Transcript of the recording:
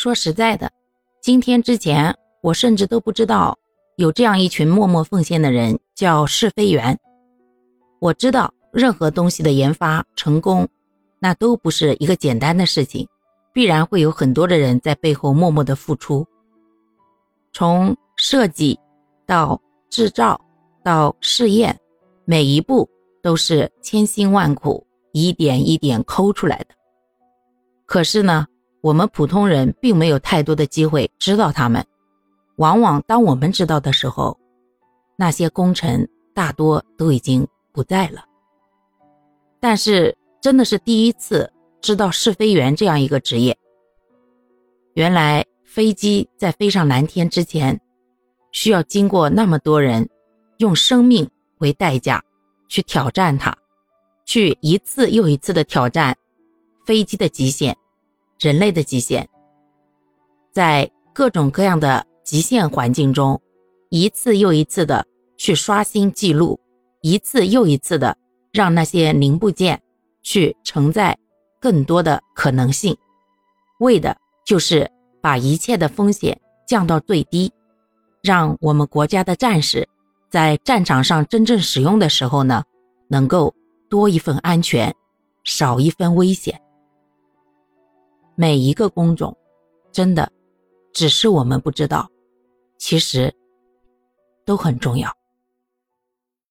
说实在的，今天之前我甚至都不知道有这样一群默默奉献的人，叫试飞员。我知道任何东西的研发成功，那都不是一个简单的事情，必然会有很多的人在背后默默的付出。从设计到制造到试验，每一步都是千辛万苦一点一点抠出来的。可是呢，我们普通人并没有太多的机会知道他们。往往当我们知道的时候，那些功臣大多都已经。不在了，但是真的是第一次知道试飞员这样一个职业。原来飞机在飞上蓝天之前，需要经过那么多人用生命为代价去挑战它，去一次又一次的挑战飞机的极限、人类的极限，在各种各样的极限环境中，一次又一次的去刷新记录。一次又一次的让那些零部件去承载更多的可能性，为的就是把一切的风险降到最低，让我们国家的战士在战场上真正使用的时候呢，能够多一份安全，少一分危险。每一个工种，真的只是我们不知道，其实都很重要。